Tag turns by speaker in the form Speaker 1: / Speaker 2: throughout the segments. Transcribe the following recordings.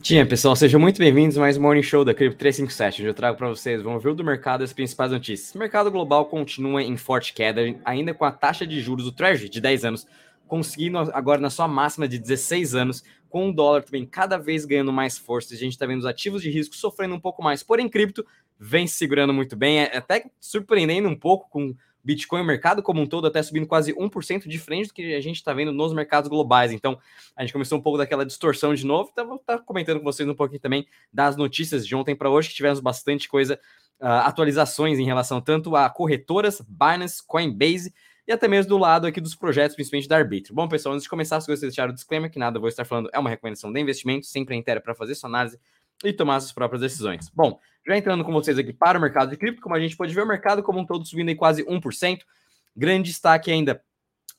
Speaker 1: Tinha, pessoal, sejam muito bem-vindos a mais um Morning Show da Cripto 357, onde eu trago para vocês um overview do mercado as principais notícias. O mercado global continua em forte queda, ainda com a taxa de juros do Treasury de 10 anos, conseguindo agora na sua máxima de 16 anos, com o dólar também cada vez ganhando mais força. A gente está vendo os ativos de risco sofrendo um pouco mais, porém cripto vem segurando muito bem, é até surpreendendo um pouco com Bitcoin, o mercado como um todo, até subindo quase 1% de frente do que a gente está vendo nos mercados globais. Então, a gente começou um pouco daquela distorção de novo. Então, vou estar tá comentando com vocês um pouquinho também das notícias de ontem para hoje, que tivemos bastante coisa, uh, atualizações em relação tanto a corretoras, Binance, Coinbase e até mesmo do lado aqui dos projetos, principalmente da Arbitro. Bom, pessoal, antes de começar, se você deixar o disclaimer, que nada vou estar falando é uma recomendação de investimento, sempre é inteira para fazer sua análise e tomar suas próprias decisões. Bom, já entrando com vocês aqui para o mercado de cripto, como a gente pode ver, o mercado como um todo subindo aí quase 1%. Grande destaque ainda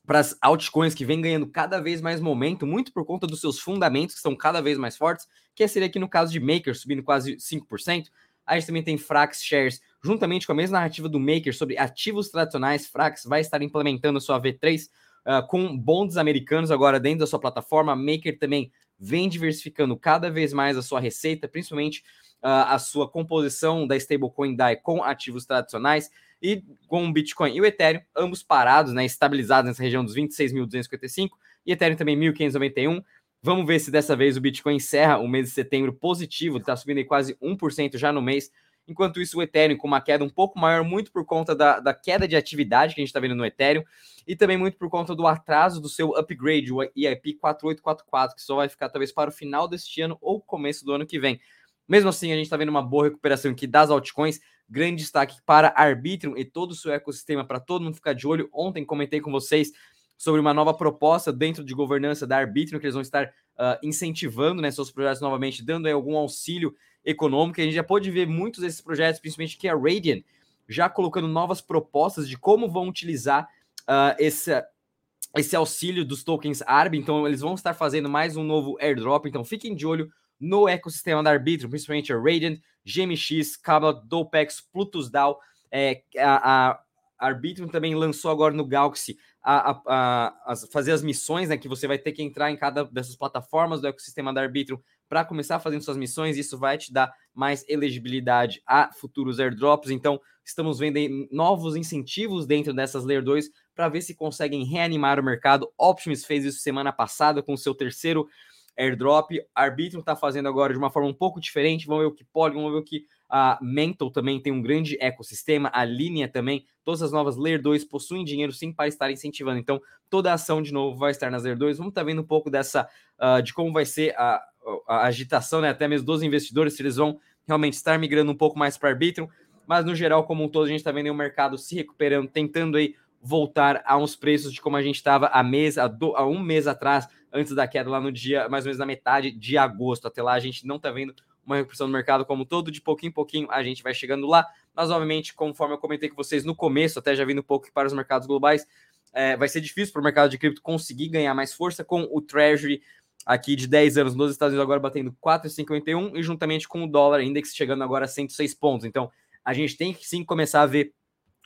Speaker 1: para as altcoins que vem ganhando cada vez mais momento, muito por conta dos seus fundamentos que estão cada vez mais fortes, que seria aqui no caso de Maker subindo quase 5%. A gente também tem Frax Shares, juntamente com a mesma narrativa do Maker sobre ativos tradicionais, Frax vai estar implementando a sua V3 uh, ah, com bonds americanos agora dentro da sua plataforma. Maker também vem diversificando cada vez mais a sua receita, principalmente uh, a sua composição da stablecoin DAI com ativos tradicionais e com o Bitcoin e o Ethereum, ambos parados, né, estabilizados nessa região dos 26.255 e Ethereum também 1.591. Vamos ver se dessa vez o Bitcoin encerra o mês de setembro positivo, está subindo aí quase 1% já no mês. Enquanto isso, o Ethereum com uma queda um pouco maior, muito por conta da, da queda de atividade que a gente está vendo no Ethereum, e também muito por conta do atraso do seu upgrade, o EIP 4844, que só vai ficar talvez para o final deste ano ou começo do ano que vem. Mesmo assim, a gente está vendo uma boa recuperação aqui das altcoins. Grande destaque para Arbitrum e todo o seu ecossistema, para todo mundo ficar de olho. Ontem comentei com vocês sobre uma nova proposta dentro de governança da Arbitrum, que eles vão estar uh, incentivando né, seus projetos novamente, dando aí algum auxílio econômico. A gente já pode ver muitos desses projetos, principalmente que a Radiant, já colocando novas propostas de como vão utilizar uh, esse, esse auxílio dos tokens ARB. Então, eles vão estar fazendo mais um novo airdrop. Então, fiquem de olho no ecossistema da Arbitrum, principalmente a Radiant, GMX, Cabot, Dopex, Plutus DAO. É, a, a Arbitrum também lançou agora no Galaxy a, a, a, fazer as missões, né? Que você vai ter que entrar em cada dessas plataformas do ecossistema da Arbitrum para começar fazendo suas missões. Isso vai te dar mais elegibilidade a futuros airdrops. Então, estamos vendo novos incentivos dentro dessas Layer 2 para ver se conseguem reanimar o mercado. Optimus fez isso semana passada com o seu terceiro airdrop. Arbitrum está fazendo agora de uma forma um pouco diferente. Vamos ver o que pode, vamos ver o que a Mental também tem um grande ecossistema, a Linea também, todas as novas Layer 2 possuem dinheiro sim para estar incentivando. Então, toda a ação de novo vai estar nas Layer 2. Vamos estar tá vendo um pouco dessa uh, de como vai ser a, a, agitação, né? Até mesmo dos investidores, se eles vão realmente estar migrando um pouco mais para Arbitrum. Mas no geral, como um todo, a gente está vendo o mercado se recuperando, tentando aí voltar a uns preços de como a gente estava há, há, um mês atrás, antes da queda lá no dia, mais ou menos na metade de agosto. Até lá a gente não está vendo uma recuperação do mercado como todo, de pouquinho em pouquinho a gente vai chegando lá. Mas, obviamente, conforme eu comentei com vocês no começo, até já vindo um pouco para os mercados globais, é, vai ser difícil para o mercado de cripto conseguir ganhar mais força com o Treasury aqui de 10 anos nos Estados Unidos agora batendo 4,51 e juntamente com o dólar index chegando agora a 106 pontos. Então, a gente tem que sim começar a ver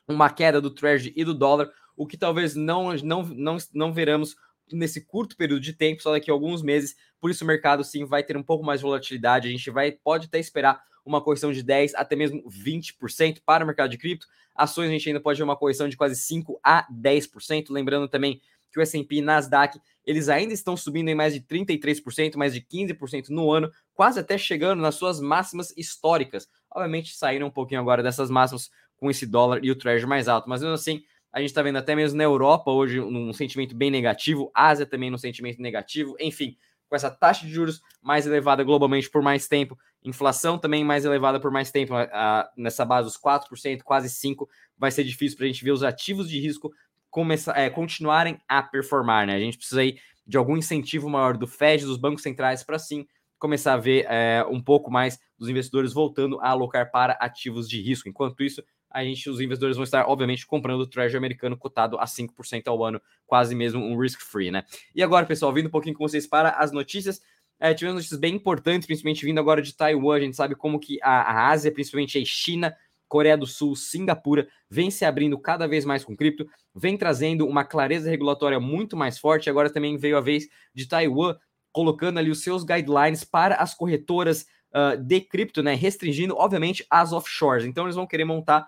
Speaker 1: uma queda do Treasury e do dólar, o que talvez não, não, não, não veramos nesse curto período de tempo, só daqui a alguns meses. Por isso o mercado sim vai ter um pouco mais de volatilidade. A gente vai pode até esperar uma correção de 10 até mesmo 20% para o mercado de cripto. Ações a gente ainda pode ver uma correção de quase 5 a 10%, lembrando também que o S&P e Nasdaq, eles ainda estão subindo em mais de 33%, mais de 15% no ano, quase até chegando nas suas máximas históricas. Obviamente saíram um pouquinho agora dessas máximas com esse dólar e o treasury mais alto, mas mesmo assim, a gente está vendo até mesmo na Europa hoje um sentimento bem negativo, Ásia também num sentimento negativo, enfim, com essa taxa de juros mais elevada globalmente por mais tempo, inflação também mais elevada por mais tempo, a, nessa base dos 4%, quase 5%, vai ser difícil para a gente ver os ativos de risco começar, é, continuarem a performar, né? A gente precisa aí de algum incentivo maior do Fed, dos bancos centrais, para sim começar a ver é, um pouco mais dos investidores voltando a alocar para ativos de risco. Enquanto isso, a gente, os investidores vão estar, obviamente, comprando o Treasury americano cotado a 5% ao ano, quase mesmo um risk-free, né? E agora, pessoal, vindo um pouquinho com vocês para as notícias. É, tivemos notícias bem importantes, principalmente vindo agora de Taiwan. A gente sabe como que a, a Ásia, principalmente a China, Coreia do Sul, Singapura, vem se abrindo cada vez mais com cripto, vem trazendo uma clareza regulatória muito mais forte. Agora também veio a vez de Taiwan colocando ali os seus guidelines para as corretoras uh, de cripto, né? Restringindo, obviamente, as offshores. Então, eles vão querer montar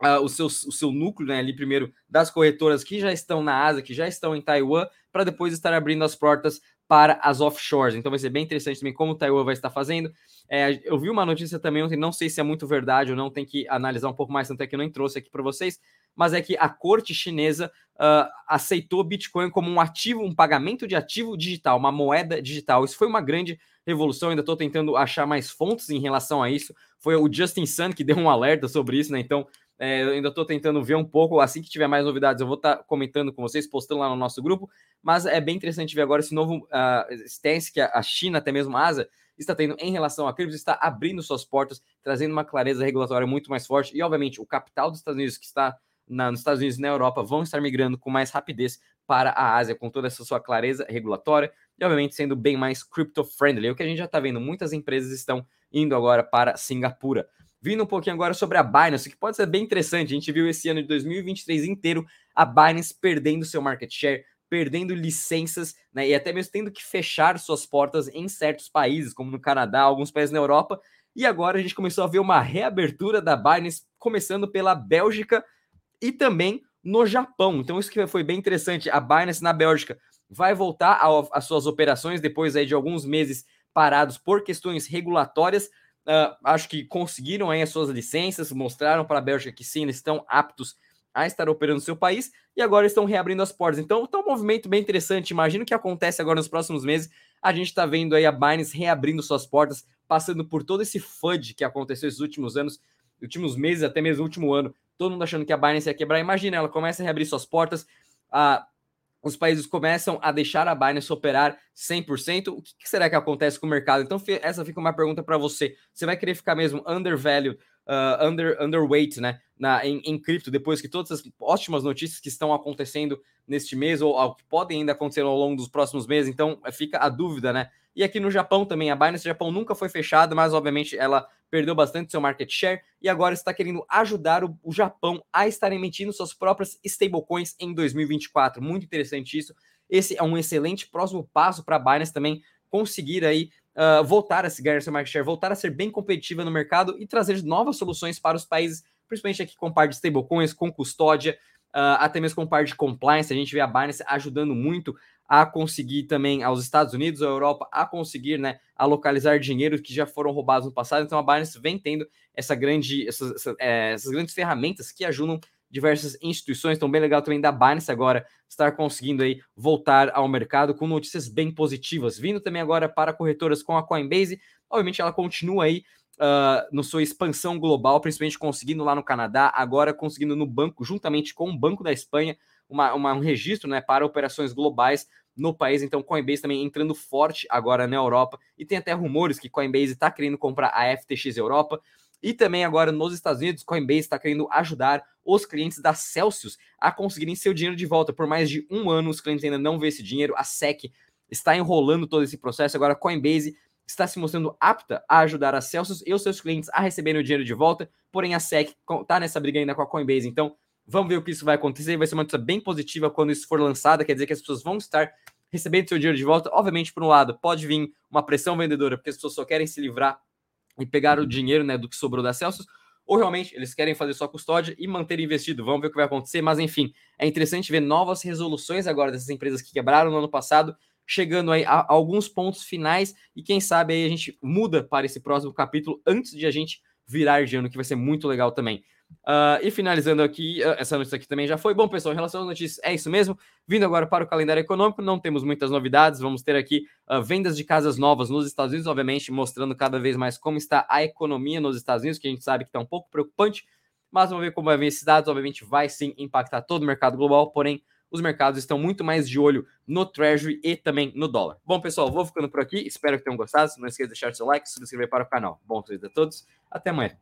Speaker 1: uh, o, seu, o seu núcleo, né? Ali primeiro das corretoras que já estão na Ásia, que já estão em Taiwan, para depois estar abrindo as portas para as offshores. Então vai ser bem interessante também como Taiwan vai estar fazendo. É, eu vi uma notícia também ontem, não sei se é muito verdade ou não, tem que analisar um pouco mais, tanto é que eu não trouxe aqui para vocês, mas é que a corte chinesa uh, aceitou Bitcoin como um ativo, um pagamento de ativo digital, uma moeda digital. Isso foi uma grande revolução, ainda estou tentando achar mais fontes em relação a isso. Foi o Justin Sun que deu um alerta sobre isso, né? Então, é, eu ainda estou tentando ver um pouco. Assim que tiver mais novidades, eu vou estar tá comentando com vocês, postando lá no nosso grupo. Mas é bem interessante ver agora esse novo uh, stance que a China, até mesmo a Asa, está tendo em relação a criptos, está abrindo suas portas, trazendo uma clareza regulatória muito mais forte. E, obviamente, o capital dos Estados Unidos, que está na, nos Estados Unidos e na Europa, vão estar migrando com mais rapidez para a Ásia, com toda essa sua clareza regulatória e, obviamente, sendo bem mais crypto-friendly. É o que a gente já está vendo, muitas empresas estão indo agora para Singapura. Vindo um pouquinho agora sobre a Binance, que pode ser bem interessante. A gente viu esse ano de 2023 inteiro a Binance perdendo seu market share, perdendo licenças, né, e até mesmo tendo que fechar suas portas em certos países, como no Canadá, alguns países na Europa. E agora a gente começou a ver uma reabertura da Binance, começando pela Bélgica e também no Japão. Então isso que foi bem interessante. A Binance na Bélgica vai voltar às suas operações depois aí de alguns meses parados por questões regulatórias. Uh, acho que conseguiram aí as suas licenças, mostraram para a Bélgica que sim, eles estão aptos a estar operando no seu país e agora estão reabrindo as portas. Então, está um movimento bem interessante. Imagino que acontece agora nos próximos meses. A gente está vendo aí a Binance reabrindo suas portas, passando por todo esse FUD que aconteceu esses últimos anos, últimos meses, até mesmo último ano. Todo mundo achando que a Binance ia quebrar. Imagina, ela começa a reabrir suas portas. A os países começam a deixar a Binance operar 100%, o que será que acontece com o mercado? Então, essa fica uma pergunta para você. Você vai querer ficar mesmo undervalued, uh, under, underweight, né, na, em, em cripto, depois que todas as ótimas notícias que estão acontecendo neste mês, ou, ou que podem ainda acontecer ao longo dos próximos meses, então fica a dúvida, né? E aqui no Japão também, a Binance Japão nunca foi fechada, mas obviamente ela perdeu bastante seu market share e agora está querendo ajudar o, o Japão a estar emitindo suas próprias stablecoins em 2024. Muito interessante isso. Esse é um excelente próximo passo para a Binance também conseguir aí uh, voltar a se ganhar seu market share, voltar a ser bem competitiva no mercado e trazer novas soluções para os países, principalmente aqui com par de stablecoins, com custódia, uh, até mesmo com par de compliance. A gente vê a Binance ajudando muito a conseguir também aos Estados Unidos, a Europa, a conseguir, né, a localizar dinheiro que já foram roubados no passado. Então a Binance vem tendo essa grande, essas, essas, é, essas grandes ferramentas que ajudam diversas instituições. Então bem legal também da Binance agora estar conseguindo aí voltar ao mercado com notícias bem positivas, vindo também agora para corretoras com a Coinbase. Obviamente ela continua aí Uh, no sua expansão global, principalmente conseguindo lá no Canadá, agora conseguindo no banco, juntamente com o Banco da Espanha, uma, uma, um registro né, para operações globais no país. Então, Coinbase também entrando forte agora na Europa. E tem até rumores que Coinbase está querendo comprar a FTX Europa. E também agora nos Estados Unidos, Coinbase está querendo ajudar os clientes da Celsius a conseguirem seu dinheiro de volta. Por mais de um ano, os clientes ainda não vê esse dinheiro. A SEC está enrolando todo esse processo. Agora, Coinbase está se mostrando apta a ajudar a Celsius e os seus clientes a receberem o dinheiro de volta. Porém, a SEC está nessa briga ainda com a Coinbase. Então, Vamos ver o que isso vai acontecer. Vai ser uma notícia bem positiva quando isso for lançada. Quer dizer que as pessoas vão estar recebendo seu dinheiro de volta. Obviamente, por um lado, pode vir uma pressão vendedora, porque as pessoas só querem se livrar e pegar o dinheiro né, do que sobrou da Celsius. Ou realmente eles querem fazer só custódia e manter investido. Vamos ver o que vai acontecer. Mas enfim, é interessante ver novas resoluções agora dessas empresas que quebraram no ano passado, chegando aí a, alguns pontos finais. E quem sabe aí a gente muda para esse próximo capítulo antes de a gente virar de ano, que vai ser muito legal também. Uh, e finalizando aqui, uh, essa notícia aqui também já foi. Bom, pessoal, em relação às notícias, é isso mesmo. Vindo agora para o calendário econômico, não temos muitas novidades. Vamos ter aqui uh, vendas de casas novas nos Estados Unidos, obviamente, mostrando cada vez mais como está a economia nos Estados Unidos, que a gente sabe que está um pouco preocupante. Mas vamos ver como vai vir esses dados. Obviamente, vai sim impactar todo o mercado global, porém, os mercados estão muito mais de olho no Treasury e também no dólar. Bom, pessoal, vou ficando por aqui. Espero que tenham gostado. Não esqueça de deixar seu like, se inscrever para o canal. Bom dia a todos. Até amanhã.